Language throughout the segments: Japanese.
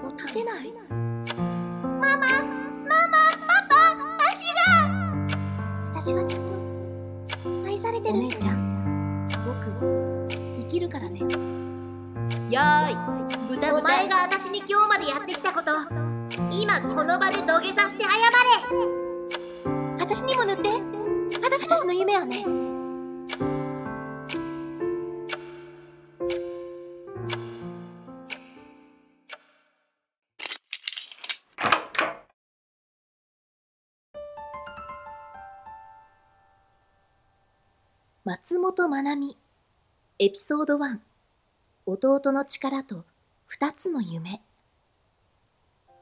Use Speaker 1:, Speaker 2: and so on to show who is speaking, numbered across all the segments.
Speaker 1: こ立てない？
Speaker 2: ママママパパ足が。
Speaker 1: 私はちゃんと愛されてる
Speaker 3: お姉ちゃん。僕生きるからね。やーい。豚豚
Speaker 2: お前が私に今日までやってきたこと今この場で土下座して謝れ。
Speaker 1: 私にも塗って。私私の夢はね
Speaker 3: 松本まなみエピソード1弟の力と二つの夢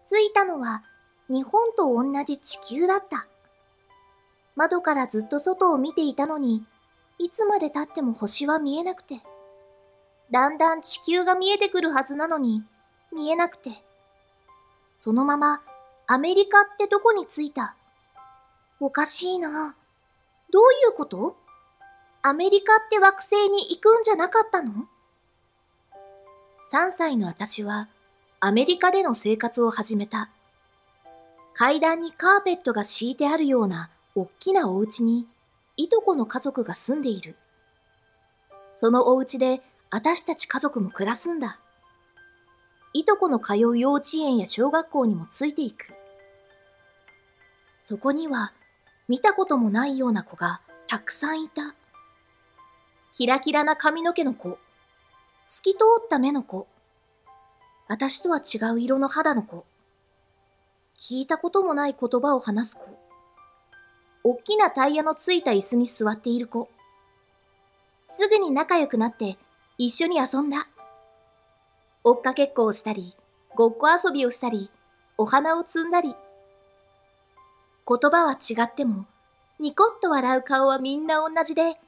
Speaker 1: 着いたのは日本と同じ地球だった。窓からずっと外を見ていたのに、いつまで経っても星は見えなくて。だんだん地球が見えてくるはずなのに、見えなくて。そのままアメリカってどこに着いた？おかしいな。どういうこと？アメリカって惑星に行くんじゃなかったの
Speaker 3: ?3 歳の私はアメリカでの生活を始めた。階段にカーペットが敷いてあるようなおっきなお家にいとこの家族が住んでいる。そのお家で私たち家族も暮らすんだ。いとこの通う幼稚園や小学校にもついていく。そこには見たこともないような子がたくさんいた。キラキラな髪の毛の子、透き通った目の子、私とは違う色の肌の子、聞いたこともない言葉を話す子、おっきなタイヤのついた椅子に座っている子、すぐに仲良くなって一緒に遊んだ。追っかけっこをしたり、ごっこ遊びをしたり、お花を摘んだり。言葉は違っても、ニコッと笑う顔はみんな同じで、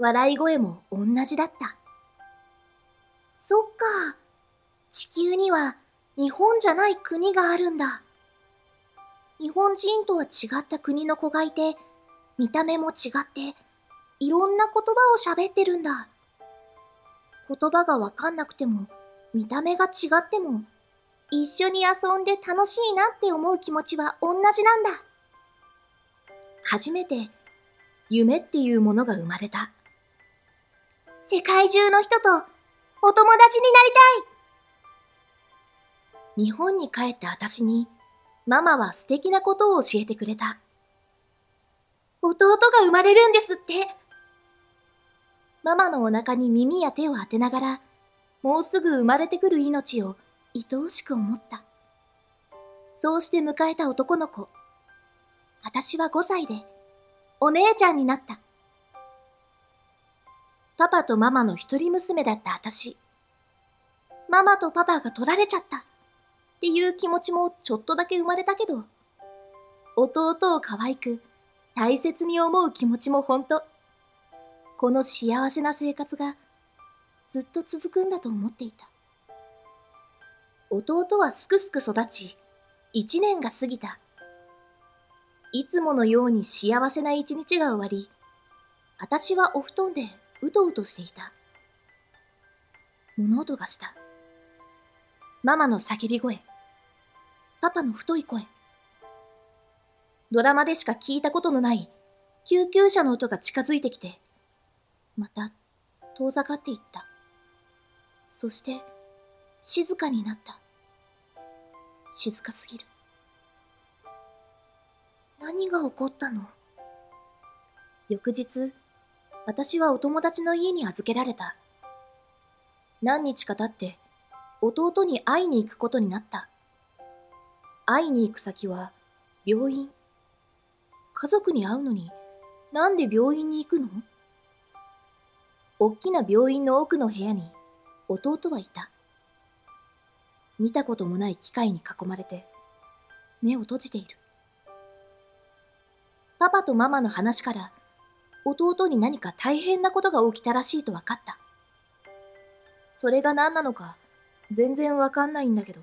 Speaker 3: 笑い声も同じだった。
Speaker 1: そっか。地球には日本じゃない国があるんだ。日本人とは違った国の子がいて、見た目も違って、いろんな言葉を喋ってるんだ。言葉がわかんなくても、見た目が違っても、一緒に遊んで楽しいなって思う気持ちは同じなんだ。
Speaker 3: 初めて夢っていうものが生まれた。
Speaker 1: 世界中の人とお友達になり
Speaker 3: たい日本に帰った私に、ママは素敵なことを教えてくれた。弟が生まれるんですって。ママのお腹に耳や手を当てながら、もうすぐ生まれてくる命を愛おしく思った。そうして迎えた男の子。私は5歳で、お姉ちゃんになった。パパとママの一人娘だった私。ママとパパが取られちゃった。っていう気持ちもちょっとだけ生まれたけど、弟を可愛く、大切に思う気持ちも本当。この幸せな生活がずっと続くんだと思っていた。弟はすくすく育ち、一年が過ぎた。いつものように幸せな一日が終わり、私はお布団でうとうとしていた。物音がした。ママの叫び声。パパの太い声。ドラマでしか聞いたことのない救急車の音が近づいてきて、また遠ざかっていった。そして静かになった。静かすぎる。
Speaker 1: 何が起こったの？
Speaker 3: 翌日、私はお友達の家に預けられた。何日か経って弟に会いに行くことになった。会いに行く先は病院。家族に会うのになんで病院に行くの？おっきな病院の奥の部屋に弟はいた。見たこともない機械に囲まれて目を閉じている。パパとママの話から弟に何か大変なことが起きたらしいと分かった。それが何なのか全然わかんないんだけど、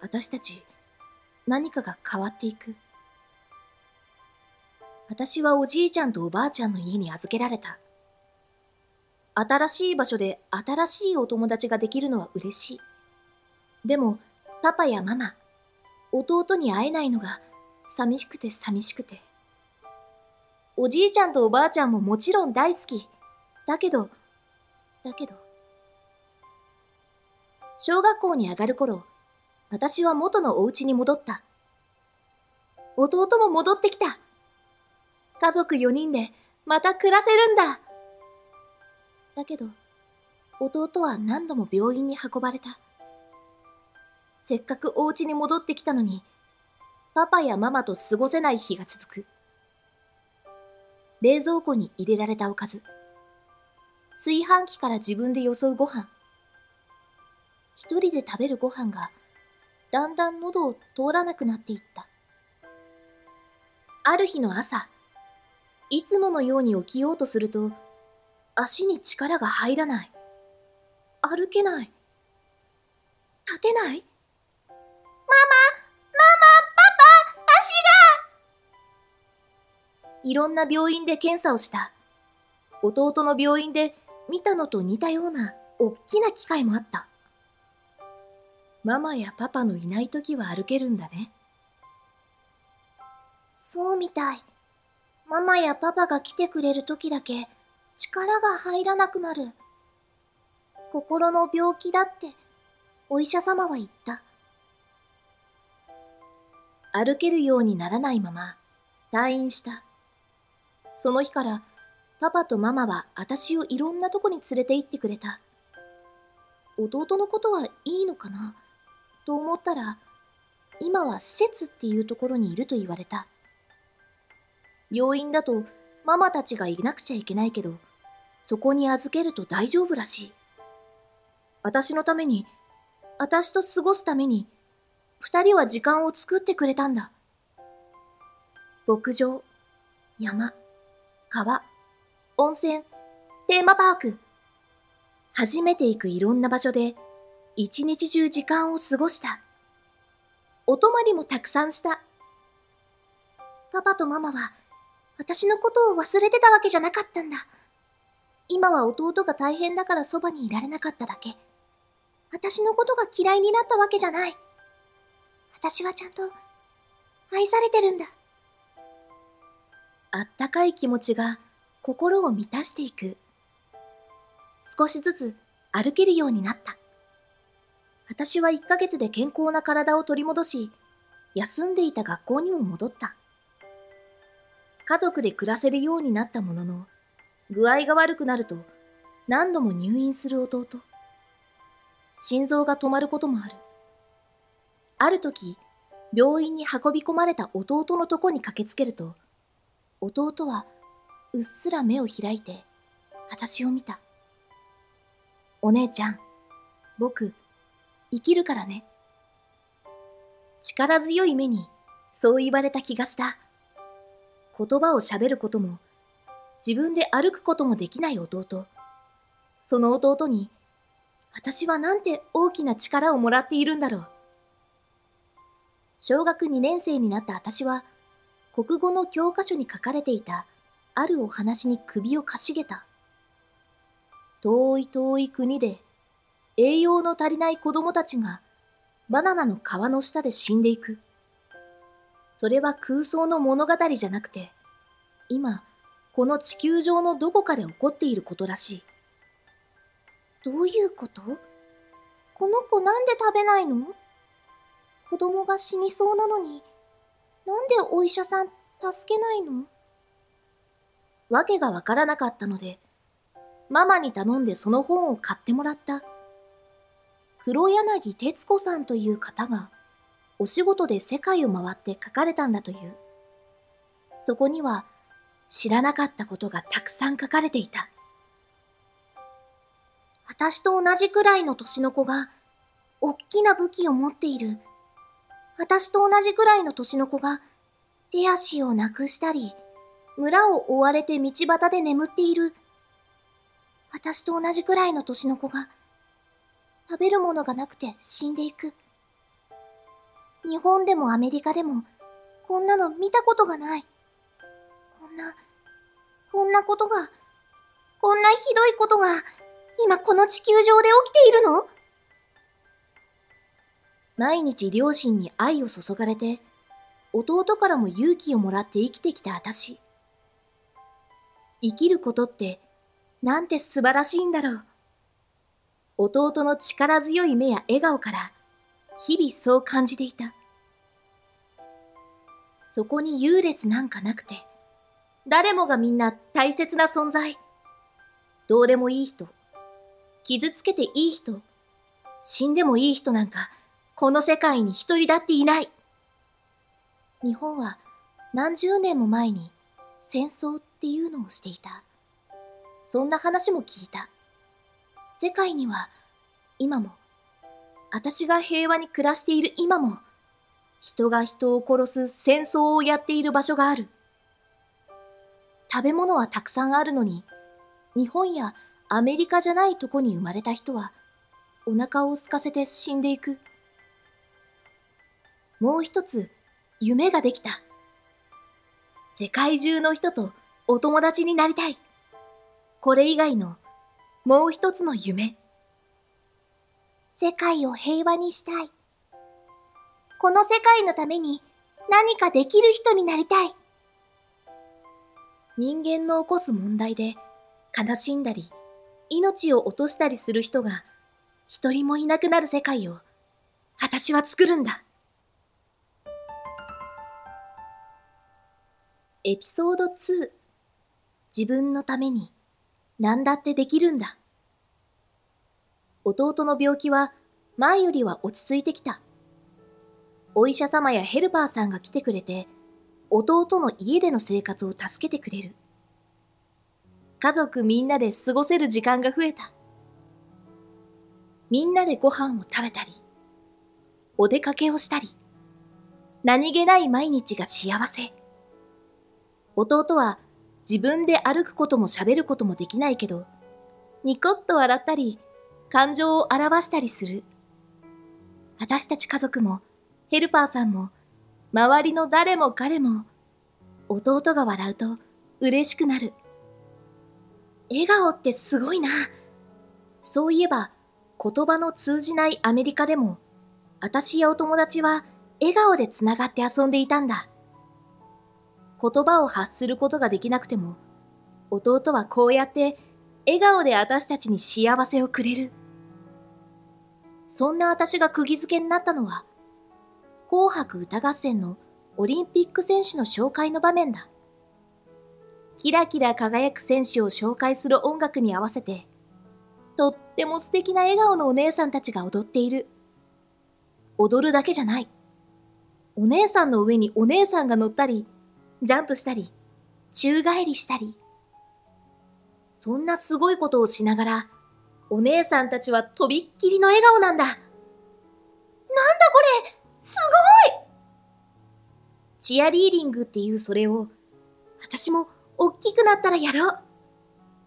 Speaker 3: 私たち何かが変わっていく。私はおじいちゃんとおばあちゃんの家に預けられた。新しい場所で新しいお友達ができるのは嬉しい。でも、パパやママ、弟に会えないのが寂しくて寂しくて。おじいちゃんとおばあちゃんももちろん大好き。だけど、だけど。小学校に上がる頃、私は元のお家に戻った。弟も戻ってきた。家族4人でまた暮らせるんだ。だけど、弟は何度も病院に運ばれた。せっかくお家に戻ってきたのに、パパやママと過ごせない日が続く。冷蔵庫に入れられたおかず。炊飯器から自分でよそうご飯。一人で食べるご飯が、だんだん喉を通らなくなっていった。ある日の朝、いつものように起きようとすると、足に力が入らない。歩けない。立てないママママいろんな病院で検査をした。弟の病院で見たのと似たようなおっきな機械もあった。ママやパパのいない時は歩けるんだね。
Speaker 1: そうみたい。ママやパパが来てくれる時だけ力が入らなくなる。心の病気だってお医者様は言った。
Speaker 3: 歩けるようにならないまま退院した。その日からパパとママは私をいろんなとこに連れて行ってくれた。弟のことはいいのかな？と思ったら、今は施設っていうところにいると言われた。病院だとママたちがいなくちゃいけないけど、そこに預けると大丈夫らしい。私のために、私と過ごすために、二人は時間を作ってくれたんだ。牧場、山、川、温泉、テーマパーク。初めて行くいろんな場所で、一日中時間を過ごした。お泊まりもたくさんした。パパとママは私のことを忘れてたわけじゃなかったんだ。今は弟が大変だからそばにいられなかっただけ。私のことが嫌いになったわけじゃない。私はちゃんと愛されてるんだ。あったかい気持ちが心を満たしていく。少しずつ歩けるようになった。私は1ヶ月で健康な体を取り戻し、休んでいた学校にも戻った。家族で暮らせるようになったものの、具合が悪くなると何度も入院する弟。心臓が止まることもある。ある時、病院に運び込まれた弟のとこに駆けつけると、弟はうっすら目を開いて、私を見た。お姉ちゃん、僕、生きるからね。力強い目に、そう言われた気がした。言葉を喋ることも、自分で歩くこともできない弟。その弟に、私はなんて大きな力をもらっているんだろう。小学2年生になった私は、国語の教科書に書かれていたあるお話に首をかしげた。遠い遠い国で栄養の足りない子供たちがバナナの皮の下で死んでいく。それは空想の物語じゃなくて、今、この地球上のどこかで起こっていることらしい。
Speaker 1: どういうこと？この子なんで食べないの？子供が死にそうなのに、なんでお医者さん助けないの？
Speaker 3: わけがわからなかったので、ママに頼んでその本を買ってもらった。黒柳徹子さんという方が、お仕事で世界を回って書かれたんだという。そこには知らなかったことがたくさん書かれていた。
Speaker 1: 私と同じくらいの年の子が、おっきな武器を持っている。私と同じくらいの年の子が、手足をなくしたり、村を追われて道端で眠っている。私と同じくらいの年の子が、食べるものがなくて死んでいく。日本でもアメリカでも、こんなの見たことがない。こんな、こんなことが、こんなひどいことが、今この地球上で起きているの？
Speaker 3: 毎日両親に愛を注がれて、弟からも勇気をもらって生きてきた私。生きることってなんて素晴らしいんだろう。弟の力強い目や笑顔から日々そう感じていた。そこに優劣なんかなくて、誰もがみんな大切な存在。どうでもいい人、傷つけていい人、死んでもいい人なんか、この世界に一人だっていない。日本は何十年も前に戦争っていうのをしていた。そんな話も聞いた。世界には今も、私が平和に暮らしている今も、人が人を殺す戦争をやっている場所がある。食べ物はたくさんあるのに、日本やアメリカじゃないとこに生まれた人は、お腹を空かせて死んでいく。もう一つ、夢ができた。世界中の人とお友達になりたい。これ以外のもう一つの夢。
Speaker 1: 世界を平和にしたい。この世界のために何かできる人になりたい。
Speaker 3: 人間の起こす問題で悲しんだり、命を落としたりする人が一人もいなくなる世界を私は作るんだ。エピソード2自分のために何だってできるんだ。弟の病気は前よりは落ち着いてきた。お医者様やヘルパーさんが来てくれて、弟の家での生活を助けてくれる。家族みんなで過ごせる時間が増えた。みんなでご飯を食べたり、お出かけをしたり、何気ない毎日が幸せ。弟は自分で歩くことも喋ることもできないけど、ニコッと笑ったり、感情を表したりする。私たち家族もヘルパーさんも、周りの誰も彼も、弟が笑うと嬉しくなる。笑顔ってすごいな。そういえば、言葉の通じないアメリカでも、私やお友達は笑顔でつながって遊んでいたんだ。言葉を発することができなくても、弟はこうやって笑顔で私たちに幸せをくれる。そんな私が釘付けになったのは、紅白歌合戦のオリンピック選手の紹介の場面だ。キラキラ輝く選手を紹介する音楽に合わせて、とっても素敵な笑顔のお姉さんたちが踊っている。踊るだけじゃない。お姉さんの上にお姉さんが乗ったり、ジャンプしたり、宙返りしたり。そんなすごいことをしながら、お姉さんたちはとびっきりの笑顔なんだ。なんだ
Speaker 2: これすごい
Speaker 3: チアリーディングっていうそれを、私も大きくなったらやろう。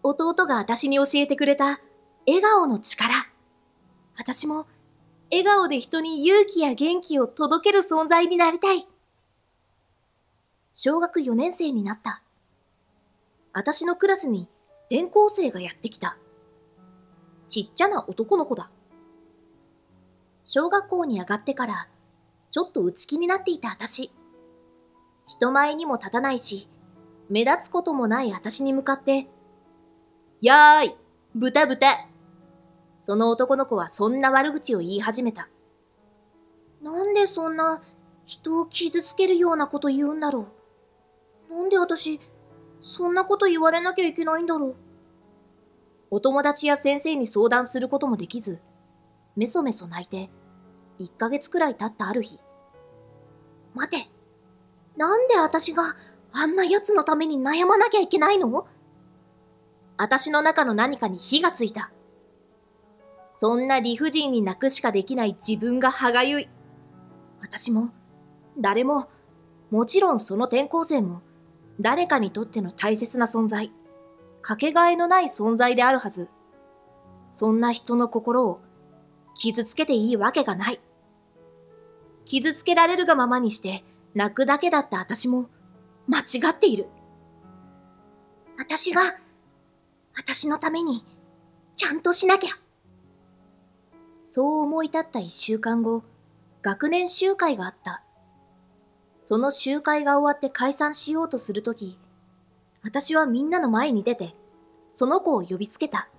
Speaker 3: 弟が私に教えてくれた笑顔の力。私も笑顔で人に勇気や元気を届ける存在になりたい。小学4年生になった。私のクラスに転校生がやってきた。ちっちゃな男の子だ。小学校に上がってからちょっと内気になっていた私。人前にも立たないし、目立つこともない私に向かって、やーい、豚豚。その男の子はそんな悪口を言い始めた。
Speaker 1: なんでそんな人を傷つけるようなこと言うんだろう。なんで私、そんなこと言われなきゃいけないんだろう。
Speaker 3: お友達や先生に相談することもできず、メソメソ泣いて、1ヶ月くらい経ったある日。
Speaker 1: 待て。なんで私があんな奴のために悩まなきゃいけないの？
Speaker 3: 私の中の何かに火がついた。そんな理不尽に泣くしかできない自分が歯がゆい。私も、誰も、もちろんその転校生も、誰かにとっての大切な存在、かけがえのない存在であるはず。そんな人の心を傷つけていいわけがない。傷つけられるがままにして泣くだけだった私も間違っている。
Speaker 1: 私が、私のために、ちゃんとしなきゃ。
Speaker 3: そう思い立った一週間後、学年集会があった。その集会が終わって解散しようとするとき、私はみんなの前に出て、その子を呼びつけた。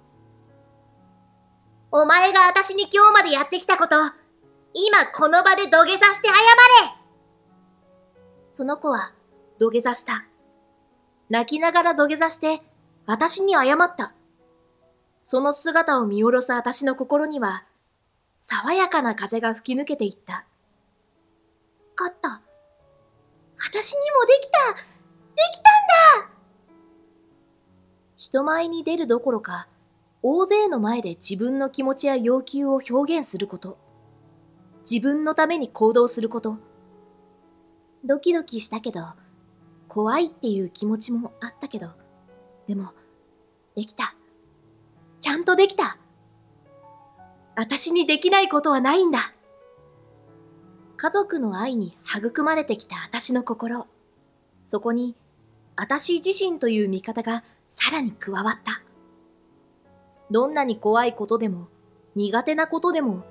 Speaker 2: お前が私に今日までやってきたこと、今この場で土下座して謝れ
Speaker 3: その子は土下座した。泣きながら土下座して私に謝った。その姿を見下ろす私の心には、爽やかな風が吹き抜けていった。
Speaker 1: 勝った。私にもできたできたんだ
Speaker 3: 人前に出るどころか、大勢の前で自分の気持ちや要求を表現すること。自分のために行動すること。ドキドキしたけど、怖いっていう気持ちもあったけど、でも、できた。ちゃんとできた。私にできないことはないんだ。家族の愛に育まれてきた私の心。そこに、私自身という味方がさらに加わった。どんなに怖いことでも、苦手なことでも、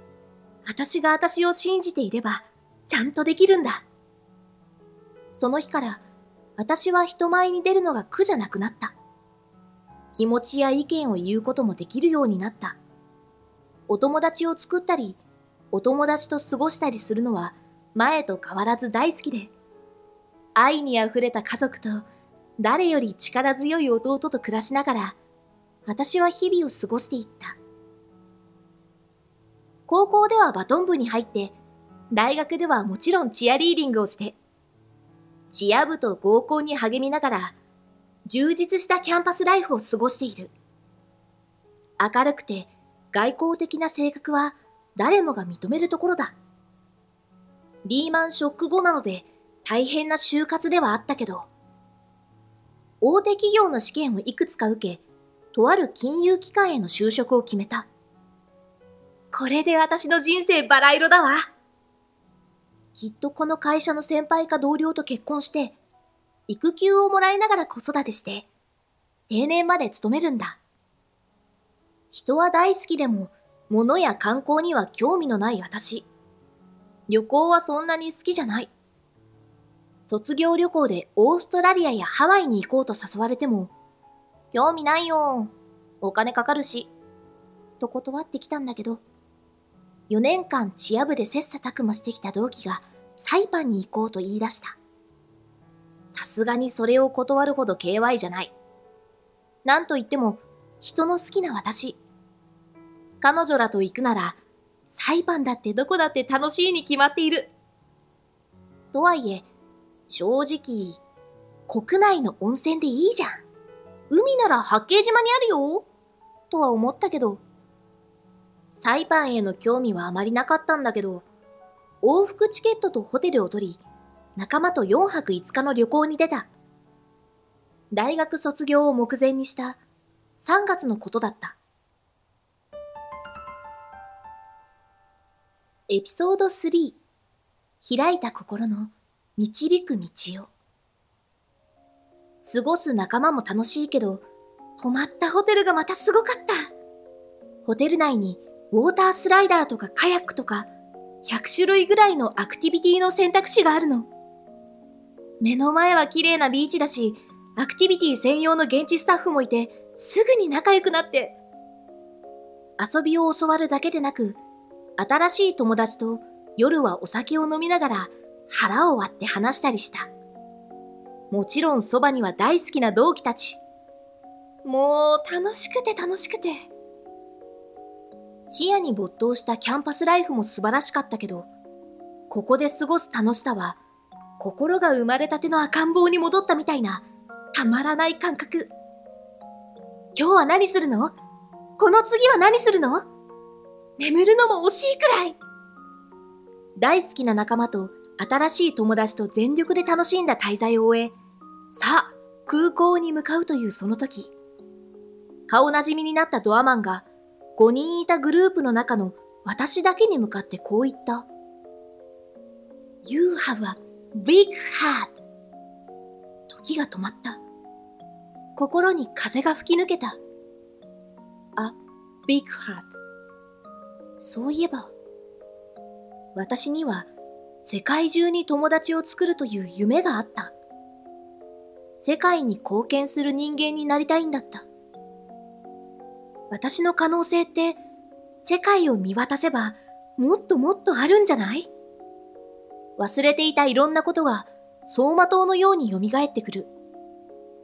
Speaker 3: 私が私を信じていれば、ちゃんとできるんだ。その日から、私は人前に出るのが苦じゃなくなった。気持ちや意見を言うこともできるようになった。お友達を作ったり、お友達と過ごしたりするのは前と変わらず大好きで、愛に溢れた家族と誰より力強い弟と暮らしながら、私は日々を過ごしていった。高校ではバトン部に入って、大学ではもちろんチアリーディングをして、チア部と合コンに励みながら、充実したキャンパスライフを過ごしている。明るくて外交的な性格は誰もが認めるところだ。リーマンショック後なので大変な就活ではあったけど、大手企業の試験をいくつか受け、とある金融機関への就職を決めた。これで私の人生バラ色だわ。きっとこの会社の先輩か同僚と結婚して、育休をもらいながら子育てして、定年まで勤めるんだ。人は大好きでも、物や観光には興味のない私。旅行はそんなに好きじゃない。卒業旅行でオーストラリアやハワイに行こうと誘われても、興味ないよ。お金かかるし。と断ってきたんだけど、4年間チア部で切磋琢磨してきた同期がサイパンに行こうと言い出した。さすがにそれを断るほど KY じゃない。なんと言っても、人の好きな私。彼女らと行くなら、サイパンだってどこだって楽しいに決まっている。とはいえ、正直、国内の温泉でいいじゃん。海なら八景島にあるよ。とは思ったけど、サイパンへの興味はあまりなかったんだけど、往復チケットとホテルを取り、仲間と4泊5日の旅行に出た。大学卒業を目前にした3月のことだった。エピソード3開いた心の導く道を過ごす仲間も楽しいけど、泊まったホテルがまたすごかった。ホテル内にウォータースライダーとかカヤックとか100種類ぐらいのアクティビティの選択肢があるの。目の前は綺麗なビーチだし、アクティビティ専用の現地スタッフもいて、すぐに仲良くなって。遊びを教わるだけでなく、新しい友達と夜はお酒を飲みながら腹を割って話したりした。もちろんそばには大好きな同期たち。もう楽しくて楽しくて。チアに没頭したキャンパスライフも素晴らしかったけど、ここで過ごす楽しさは、心が生まれたての赤ん坊に戻ったみたいな、たまらない感覚。今日は何するの？この次は何するの？眠るのも惜しいくらい。大好きな仲間と新しい友達と全力で楽しんだ滞在を終え、さあ、空港に向かうというその時、顔なじみになったドアマンが5人いたグループの中の私だけに向かってこう言った。You have a big heart. 時が止まった。心に風が吹き抜けた。A big heart. そういえば、私には世界中に友達を作るという夢があった。世界に貢献する人間になりたいんだった。私の可能性って世界を見渡せばもっともっとあるんじゃない？忘れていたいろんなことが走馬灯のように蘇ってくる。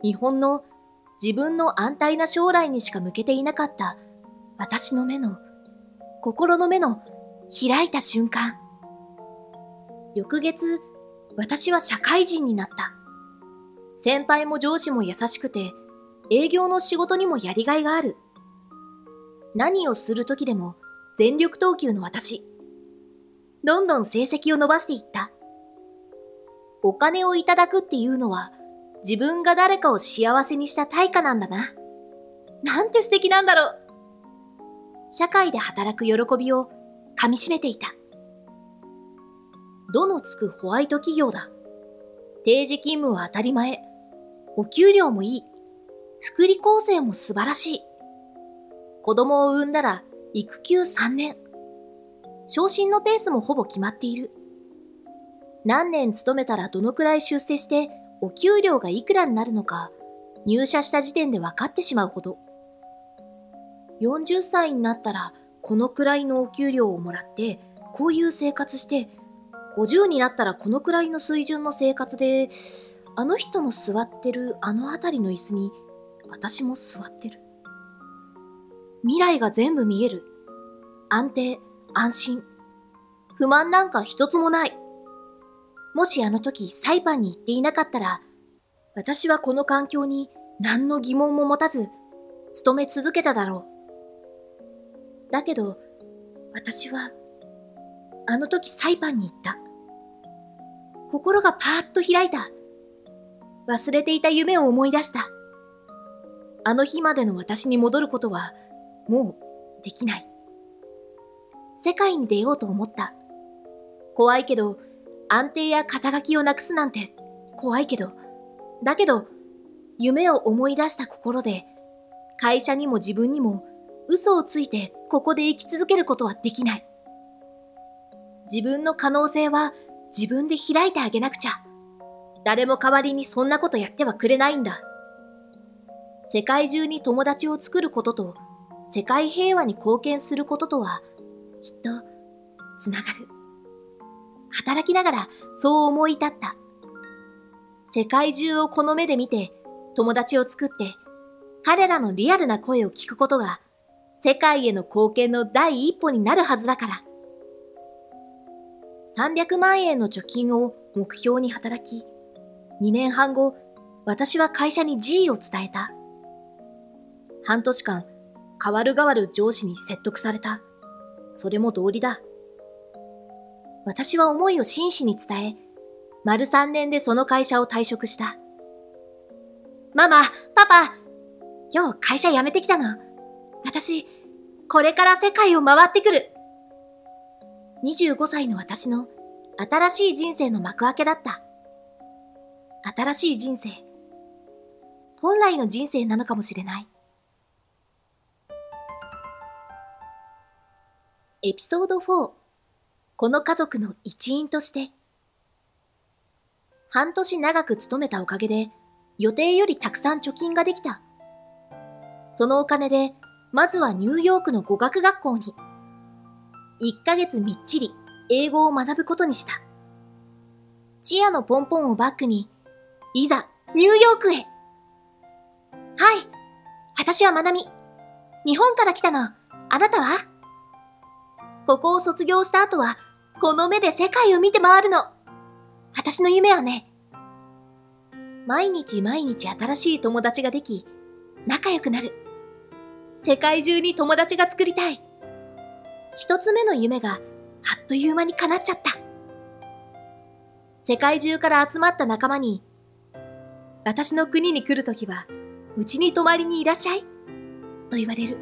Speaker 3: 日本の自分の安泰な将来にしか向けていなかった私の目の、心の目の開いた瞬間。翌月、私は社会人になった。先輩も上司も優しくて、営業の仕事にもやりがいがある。何をする時でも全力投球の私。どんどん成績を伸ばしていった。お金をいただくっていうのは自分が誰かを幸せにした対価なんだな。なんて素敵なんだろう。社会で働く喜びを噛み締めていた。どのつくホワイト企業だ？定時勤務は当たり前。お給料もいい。福利厚生も素晴らしい。子供を産んだら育休3年。昇進のペースもほぼ決まっている。何年勤めたらどのくらい出世してお給料がいくらになるのか入社した時点で分かってしまうほど。40歳になったらこのくらいのお給料をもらってこういう生活して50になったらこのくらいの水準の生活であの人の座ってるあの辺りの椅子に私も座ってる。未来が全部見える。安定、安心。不満なんか一つもない。もしあの時サイパンに行っていなかったら、私はこの環境に何の疑問も持たず、勤め続けただろう。だけど、私は、あの時サイパンに行った。心がパーッと開いた。忘れていた夢を思い出した。あの日までの私に戻ることは、もうできない。世界に出ようと思った。怖いけど、安定や肩書きをなくすなんて怖いけど、だけど、夢を思い出した心で、会社にも自分にも嘘をついてここで生き続けることはできない。自分の可能性は自分で開いてあげなくちゃ。誰も代わりにそんなことやってはくれないんだ。世界中に友達を作ることと、世界平和に貢献することとは、きっと、つながる。働きながらそう思い立った。世界中をこの目で見て友達を作って彼らのリアルな声を聞くことが世界への貢献の第一歩になるはずだから。300万円の貯金を目標に働き、2年半後、私は会社に G を伝えた。半年間、変わる変わる上司に説得された。それも道理だ。私は思いを真摯に伝え、丸三年でその会社を退職した。ママ、パパ、今日会社辞めてきたの。私、これから世界を回ってくる。25歳の私の新しい人生の幕開けだった。新しい人生。本来の人生なのかもしれない。エピソード4この家族の一員として。半年長く勤めたおかげで、予定よりたくさん貯金ができた。そのお金で、まずはニューヨークの語学学校に。1ヶ月みっちり英語を学ぶことにした。チアのポンポンをバックに、いざ、ニューヨークへはい。私はまなみ。日本から来たの。あなたは？ここを卒業した後は、この目で世界を見て回るの。私の夢はね、毎日毎日新しい友達ができ、仲良くなる。世界中に友達が作りたい。一つ目の夢があっという間に叶っちゃった。世界中から集まった仲間に、私の国に来るときは、うちに泊まりにいらっしゃい。と言われる。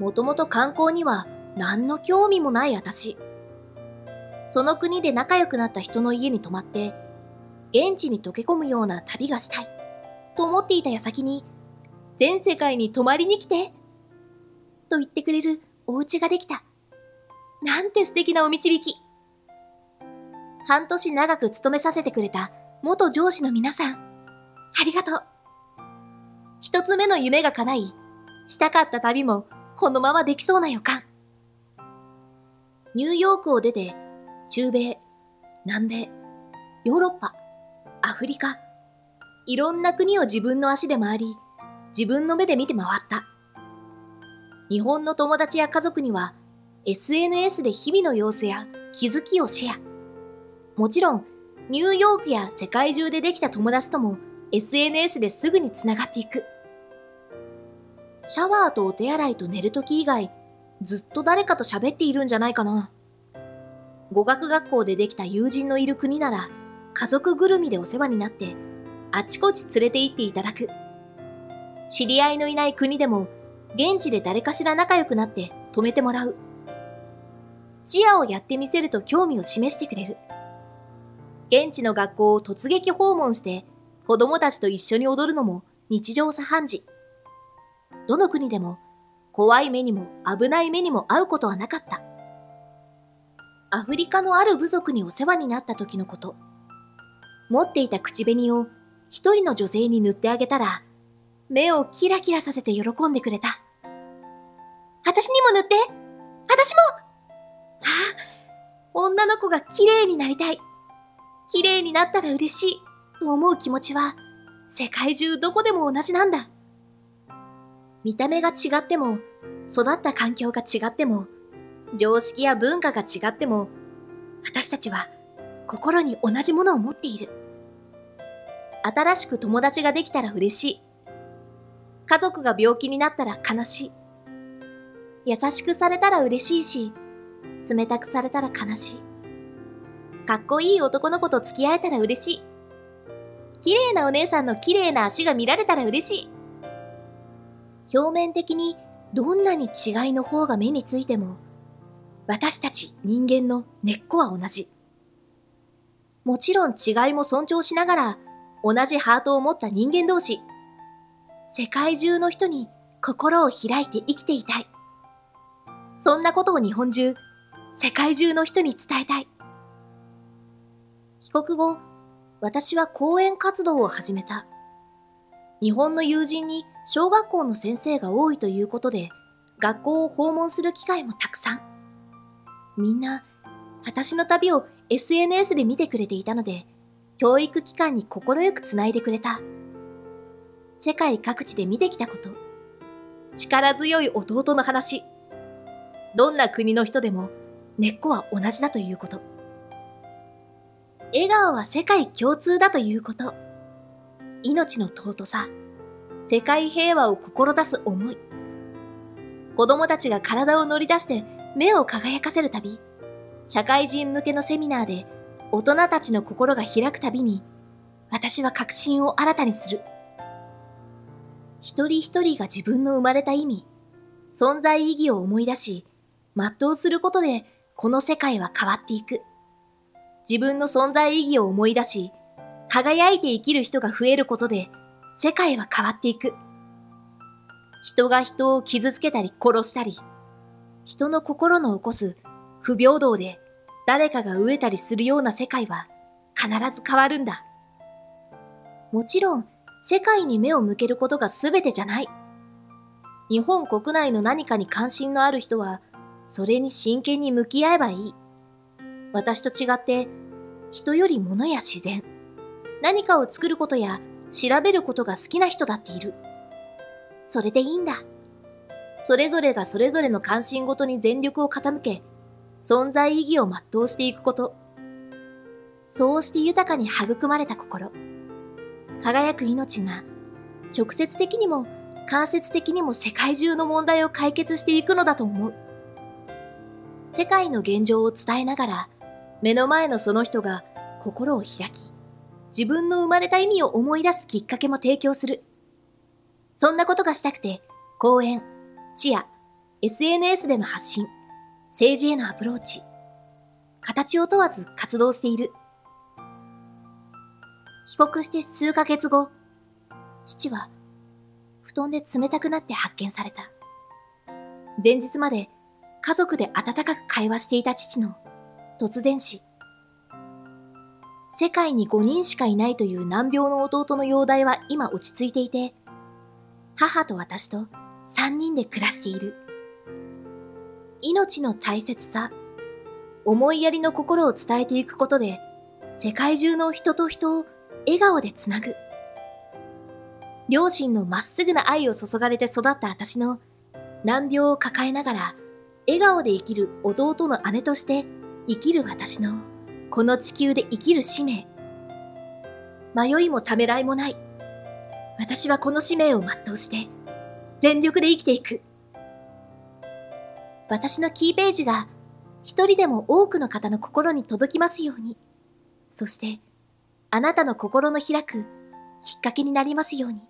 Speaker 3: もともと観光には何の興味もない私。その国で仲良くなった人の家に泊まって、現地に溶け込むような旅がしたい、と思っていた矢先に、全世界に泊まりに来て、と言ってくれるお家ができた。なんて素敵なお導き。半年長く勤めさせてくれた元上司の皆さん、ありがとう。一つ目の夢が叶い、したかった旅もこのままできそうな予感。ニューヨークを出て、中米、南米、ヨーロッパ、アフリカ、いろんな国を自分の足で回り、自分の目で見て回った。日本の友達や家族には SNS で日々の様子や気づきをシェア。もちろん、ニューヨークや世界中でできた友達とも SNS ですぐにつながっていく。シャワーとお手洗いと寝るとき以外、ずっと誰かと喋っているんじゃないかな。語学学校でできた友人のいる国なら、家族ぐるみでお世話になって、あちこち連れて行っていただく。知り合いのいない国でも、現地で誰かしら仲良くなって止めてもらう。チアをやってみせると興味を示してくれる。現地の学校を突撃訪問して子供たちと一緒に踊るのも日常茶飯事。どの国でも怖い目にも危ない目にも遭うことはなかった。アフリカのある部族にお世話になった時のこと。持っていた口紅を一人の女性に塗ってあげたら、目をキラキラさせて喜んでくれた。私にも塗って私もあ女の子が綺麗になりたい。綺麗になったら嬉しいと思う気持ちは世界中どこでも同じなんだ。見た目が違っても、育った環境が違っても、常識や文化が違っても、私たちは心に同じものを持っている。新しく友達ができたら嬉しい。家族が病気になったら悲しい。優しくされたら嬉しいし、冷たくされたら悲しい。かっこいい男の子と付き合えたら嬉しい。綺麗なお姉さんの綺麗な足が見られたら嬉しい。表面的にどんなに違いの方が目についても、私たち人間の根っこは同じ。もちろん違いも尊重しながら、同じハートを持った人間同士、世界中の人に心を開いて生きていたい。そんなことを日本中、世界中の人に伝えたい。帰国後、私は講演活動を始めた。日本の友人に小学校の先生が多いということで、学校を訪問する機会もたくさん。みんな、私の旅を SNS で見てくれていたので、教育機関に快くつないでくれた。世界各地で見てきたこと。力強い弟の話。どんな国の人でも根っこは同じだということ。笑顔は世界共通だということ。命の尊さ、世界平和を志す思い。子供たちが体を乗り出して目を輝かせるたび、社会人向けのセミナーで大人たちの心が開くたびに、私は確信を新たにする。一人一人が自分の生まれた意味、存在意義を思い出し、全うすることでこの世界は変わっていく。自分の存在意義を思い出し、輝いて生きる人が増えることで、世界は変わっていく。人が人を傷つけたり殺したり、人の心の起こす不平等で誰かが飢えたりするような世界は必ず変わるんだ。もちろん、世界に目を向けることが全てじゃない。日本国内の何かに関心のある人は、それに真剣に向き合えばいい。私と違って、人より物や自然、何かを作ることや調べることが好きな人だっている。それでいいんだ。それぞれがそれぞれの関心ごとに全力を傾け、存在意義を全うしていくこと。そうして豊かに育まれた心。輝く命が、直接的にも間接的にも世界中の問題を解決していくのだと思う。世界の現状を伝えながら、目の前のその人が心を開き、自分の生まれた意味を思い出すきっかけも提供する。そんなことがしたくて、講演、チア、SNS での発信、政治へのアプローチ、形を問わず活動している。帰国して数ヶ月後、父は布団で冷たくなって発見された。前日まで家族で温かく会話していた父の突然死。世界に5人しかいないという難病の弟の容体は今落ち着いていて、母と私と3人で暮らしている。命の大切さ、思いやりの心を伝えていくことで、世界中の人と人を笑顔でつなぐ。両親のまっすぐな愛を注がれて育った私の難病を抱えながら笑顔で生きる弟の姉として生きる私のこの地球で生きる使命。迷いもためらいもない。私はこの使命を全うして全力で生きていく。私のキーページが一人でも多くの方の心に届きますように。そして、あなたの心の開くきっかけになりますように。